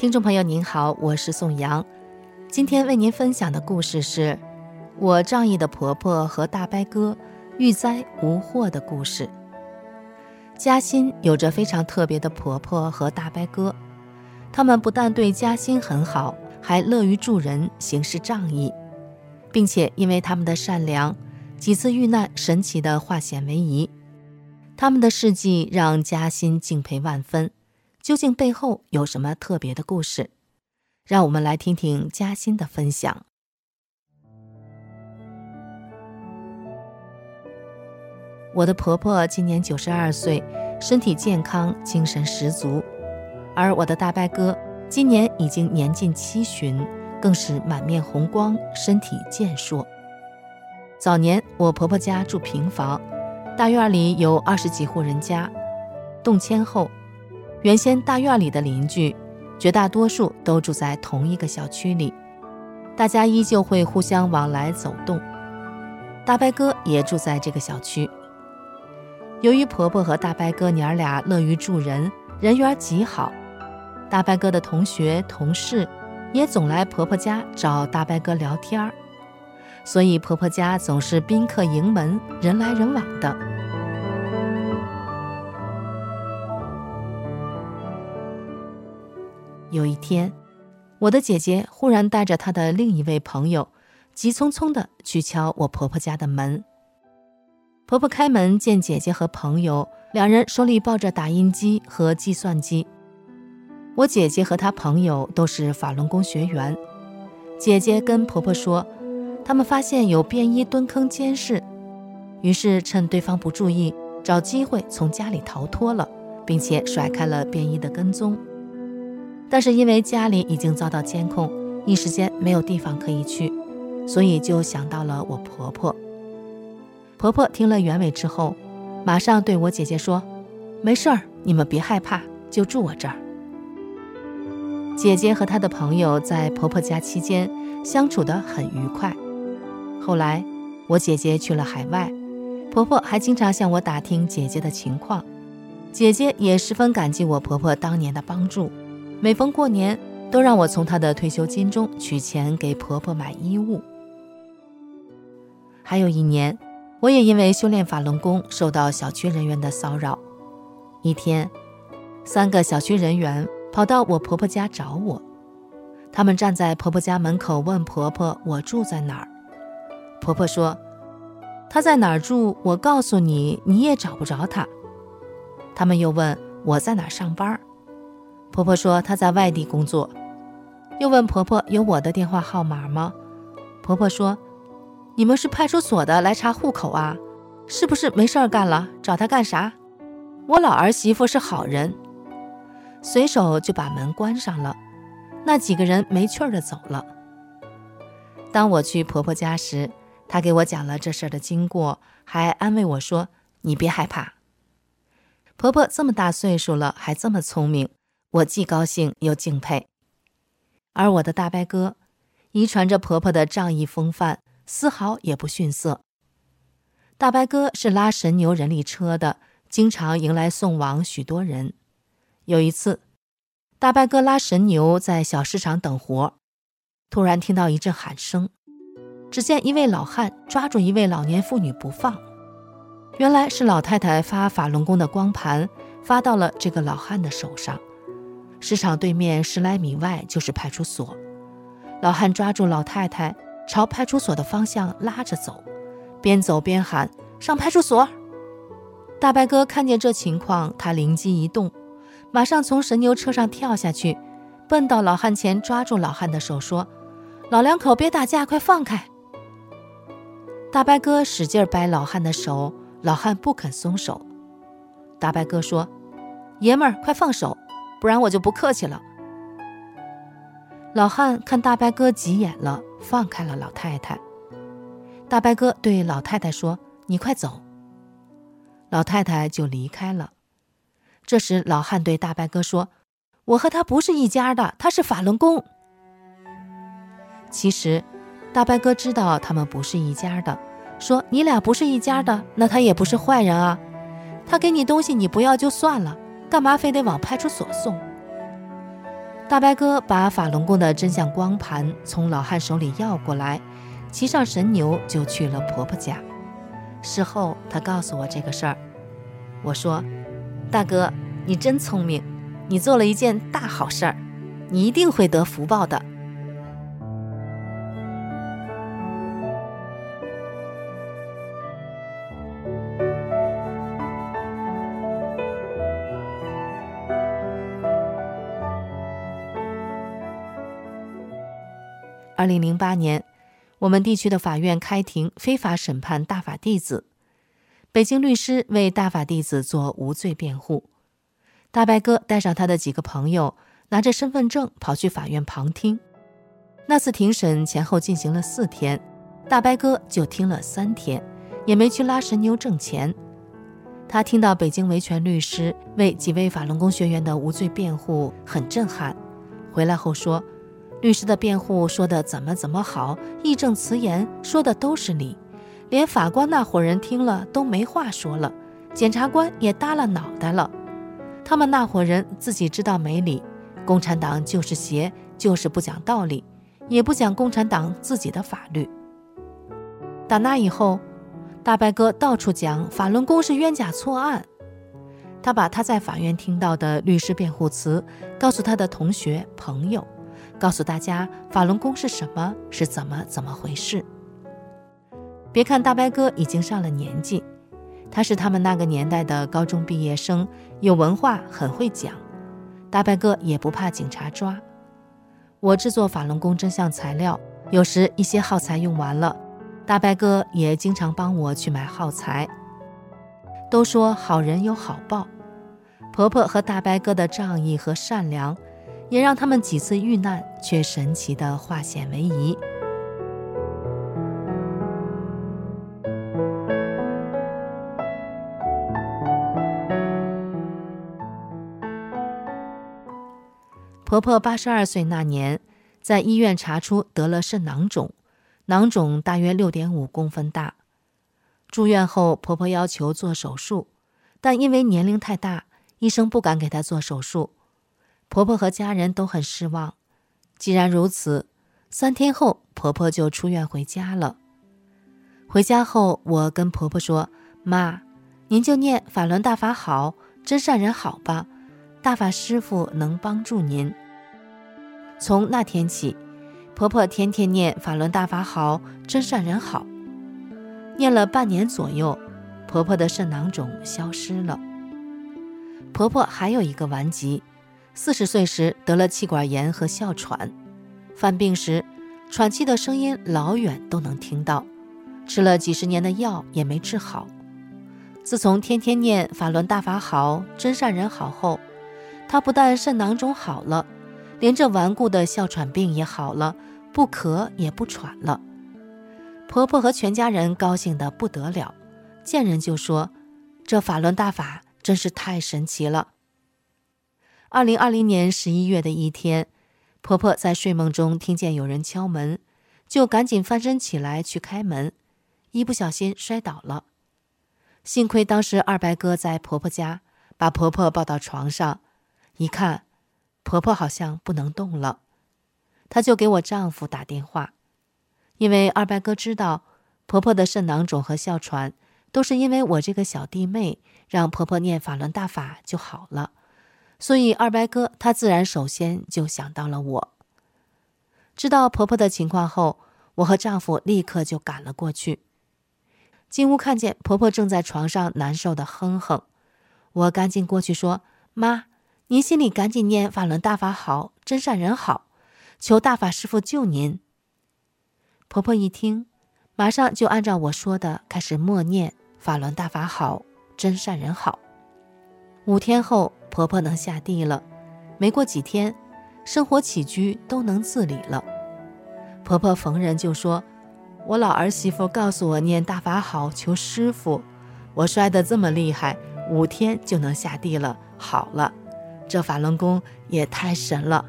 听众朋友您好，我是宋阳，今天为您分享的故事是我仗义的婆婆和大伯哥遇灾无祸的故事。嘉欣有着非常特别的婆婆和大伯哥，他们不但对嘉欣很好，还乐于助人，行事仗义，并且因为他们的善良，几次遇难神奇地化险为夷。他们的事迹让嘉欣敬佩万分。究竟背后有什么特别的故事？让我们来听听嘉欣的分享。我的婆婆今年九十二岁，身体健康，精神十足；而我的大伯哥今年已经年近七旬，更是满面红光，身体健硕。早年我婆婆家住平房，大院里有二十几户人家，动迁后。原先大院里的邻居，绝大多数都住在同一个小区里，大家依旧会互相往来走动。大伯哥也住在这个小区。由于婆婆和大伯哥娘俩乐于助人，人缘极好，大伯哥的同学同事也总来婆婆家找大伯哥聊天，所以婆婆家总是宾客盈门，人来人往的。有一天，我的姐姐忽然带着她的另一位朋友，急匆匆地去敲我婆婆家的门。婆婆开门见姐姐和朋友，两人手里抱着打印机和计算机。我姐姐和她朋友都是法轮功学员。姐姐跟婆婆说，他们发现有便衣蹲坑监视，于是趁对方不注意，找机会从家里逃脱了，并且甩开了便衣的跟踪。但是因为家里已经遭到监控，一时间没有地方可以去，所以就想到了我婆婆。婆婆听了原委之后，马上对我姐姐说：“没事儿，你们别害怕，就住我这儿。”姐姐和她的朋友在婆婆家期间相处得很愉快。后来我姐姐去了海外，婆婆还经常向我打听姐姐的情况，姐姐也十分感激我婆婆当年的帮助。每逢过年，都让我从她的退休金中取钱给婆婆买衣物。还有一年，我也因为修炼法轮功受到小区人员的骚扰。一天，三个小区人员跑到我婆婆家找我，他们站在婆婆家门口问婆婆我住在哪儿。婆婆说：“她在哪儿住，我告诉你，你也找不着她。”他们又问我在哪儿上班。婆婆说她在外地工作，又问婆婆有我的电话号码吗？婆婆说：“你们是派出所的来查户口啊？是不是没事儿干了？找她干啥？我老儿媳妇是好人。”随手就把门关上了。那几个人没趣儿的走了。当我去婆婆家时，她给我讲了这事儿的经过，还安慰我说：“你别害怕。”婆婆这么大岁数了，还这么聪明。我既高兴又敬佩，而我的大伯哥遗传着婆婆的仗义风范，丝毫也不逊色。大伯哥是拉神牛人力车的，经常迎来送往许多人。有一次，大伯哥拉神牛在小市场等活，突然听到一阵喊声，只见一位老汉抓住一位老年妇女不放，原来是老太太发法轮功的光盘发到了这个老汉的手上。市场对面十来米外就是派出所，老汉抓住老太太，朝派出所的方向拉着走，边走边喊：“上派出所！”大白哥看见这情况，他灵机一动，马上从神牛车上跳下去，奔到老汉前，抓住老汉的手说：“老两口别打架，快放开！”大白哥使劲掰老汉的手，老汉不肯松手。大白哥说：“爷们儿，快放手！”不然我就不客气了。老汉看大伯哥急眼了，放开了老太太。大伯哥对老太太说：“你快走。”老太太就离开了。这时，老汉对大伯哥说：“我和他不是一家的，他是法轮功。”其实，大伯哥知道他们不是一家的，说：“你俩不是一家的，那他也不是坏人啊。他给你东西你不要就算了，干嘛非得往派出所送？”大白哥把法轮功的真相光盘从老汉手里要过来，骑上神牛就去了婆婆家。事后他告诉我这个事儿，我说：“大哥，你真聪明，你做了一件大好事儿，你一定会得福报的。”二零零八年，我们地区的法院开庭非法审判大法弟子，北京律师为大法弟子做无罪辩护。大白哥带上他的几个朋友，拿着身份证跑去法院旁听。那次庭审前后进行了四天，大白哥就听了三天，也没去拉神牛挣钱。他听到北京维权律师为几位法轮功学员的无罪辩护，很震撼。回来后说。律师的辩护说的怎么怎么好，义正辞严，说的都是理，连法官那伙人听了都没话说了，检察官也耷了脑袋了。他们那伙人自己知道没理，共产党就是邪，就是不讲道理，也不讲共产党自己的法律。打那以后，大白哥到处讲法轮功是冤假错案，他把他在法院听到的律师辩护词告诉他的同学朋友。告诉大家法轮功是什么，是怎么怎么回事。别看大白哥已经上了年纪，他是他们那个年代的高中毕业生，有文化，很会讲。大白哥也不怕警察抓。我制作法轮功真相材料，有时一些耗材用完了，大白哥也经常帮我去买耗材。都说好人有好报，婆婆和大白哥的仗义和善良。也让他们几次遇难，却神奇的化险为夷。婆婆八十二岁那年，在医院查出得了肾囊肿，囊肿大约六点五公分大。住院后，婆婆要求做手术，但因为年龄太大，医生不敢给她做手术。婆婆和家人都很失望。既然如此，三天后婆婆就出院回家了。回家后，我跟婆婆说：“妈，您就念法轮大法好，真善人好吧，大法师父能帮助您。”从那天起，婆婆天天念法轮大法好，真善人好。念了半年左右，婆婆的肾囊肿消失了。婆婆还有一个顽疾。四十岁时得了气管炎和哮喘，犯病时喘气的声音老远都能听到，吃了几十年的药也没治好。自从天天念法轮大法好，真善人好后，她不但肾囊肿好了，连这顽固的哮喘病也好了，不咳也不喘了。婆婆和全家人高兴得不得了，见人就说：“这法轮大法真是太神奇了。”二零二零年十一月的一天，婆婆在睡梦中听见有人敲门，就赶紧翻身起来去开门，一不小心摔倒了。幸亏当时二伯哥在婆婆家，把婆婆抱到床上，一看，婆婆好像不能动了，他就给我丈夫打电话，因为二伯哥知道婆婆的肾囊肿和哮喘都是因为我这个小弟妹让婆婆念法轮大法就好了。所以二伯哥他自然首先就想到了我。知道婆婆的情况后，我和丈夫立刻就赶了过去。进屋看见婆婆正在床上难受的哼哼，我赶紧过去说：“妈，您心里赶紧念法轮大法好，真善人好，求大法师父救您。”婆婆一听，马上就按照我说的开始默念法轮大法好，真善人好。五天后。婆婆能下地了，没过几天，生活起居都能自理了。婆婆逢人就说：“我老儿媳妇告诉我念大法好，求师傅。我摔得这么厉害，五天就能下地了，好了。这法轮功也太神了。”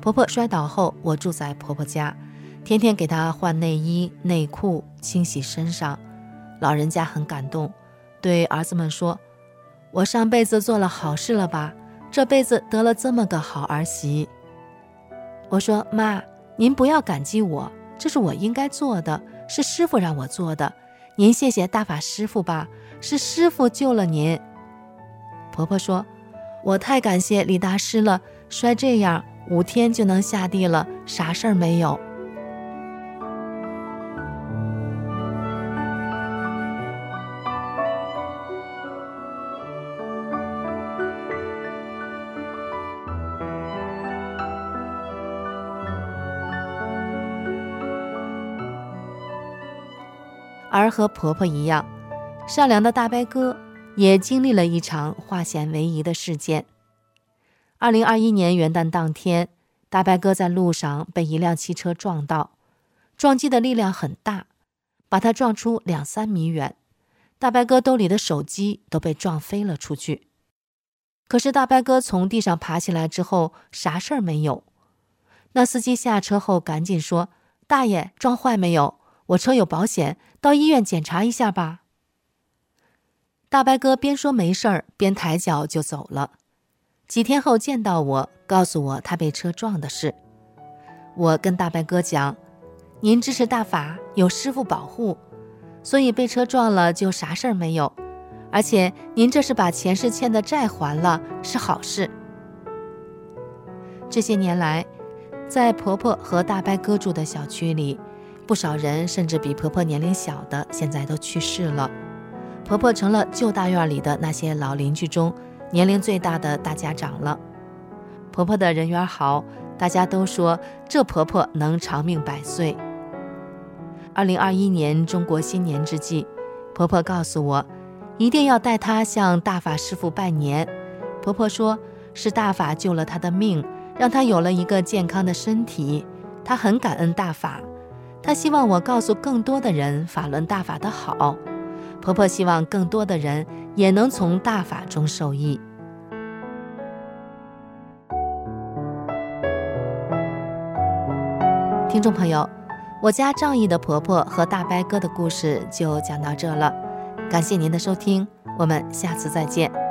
婆婆摔倒后，我住在婆婆家，天天给她换内衣内裤，清洗身上。老人家很感动，对儿子们说：“我上辈子做了好事了吧？这辈子得了这么个好儿媳。”我说：“妈。”您不要感激我，这是我应该做的，是师傅让我做的。您谢谢大法师傅吧，是师傅救了您。婆婆说：“我太感谢李大师了，摔这样五天就能下地了，啥事儿没有。”而和婆婆一样，善良的大伯哥也经历了一场化险为夷的事件。二零二一年元旦当天，大伯哥在路上被一辆汽车撞到，撞击的力量很大，把他撞出两三米远。大白哥兜里的手机都被撞飞了出去。可是大白哥从地上爬起来之后，啥事儿没有。那司机下车后赶紧说：“大爷，撞坏没有？”我车有保险，到医院检查一下吧。大伯哥边说没事儿，边抬脚就走了。几天后见到我，告诉我他被车撞的事。我跟大伯哥讲：“您支持大法，有师傅保护，所以被车撞了就啥事儿没有。而且您这是把前世欠的债还了，是好事。”这些年来，在婆婆和大伯哥住的小区里。不少人甚至比婆婆年龄小的，现在都去世了。婆婆成了旧大院里的那些老邻居中年龄最大的大家长了。婆婆的人缘好，大家都说这婆婆能长命百岁。二零二一年中国新年之际，婆婆告诉我，一定要带她向大法师父拜年。婆婆说是大法救了她的命，让她有了一个健康的身体，她很感恩大法。她希望我告诉更多的人法轮大法的好，婆婆希望更多的人也能从大法中受益。听众朋友，我家仗义的婆婆和大伯哥的故事就讲到这了，感谢您的收听，我们下次再见。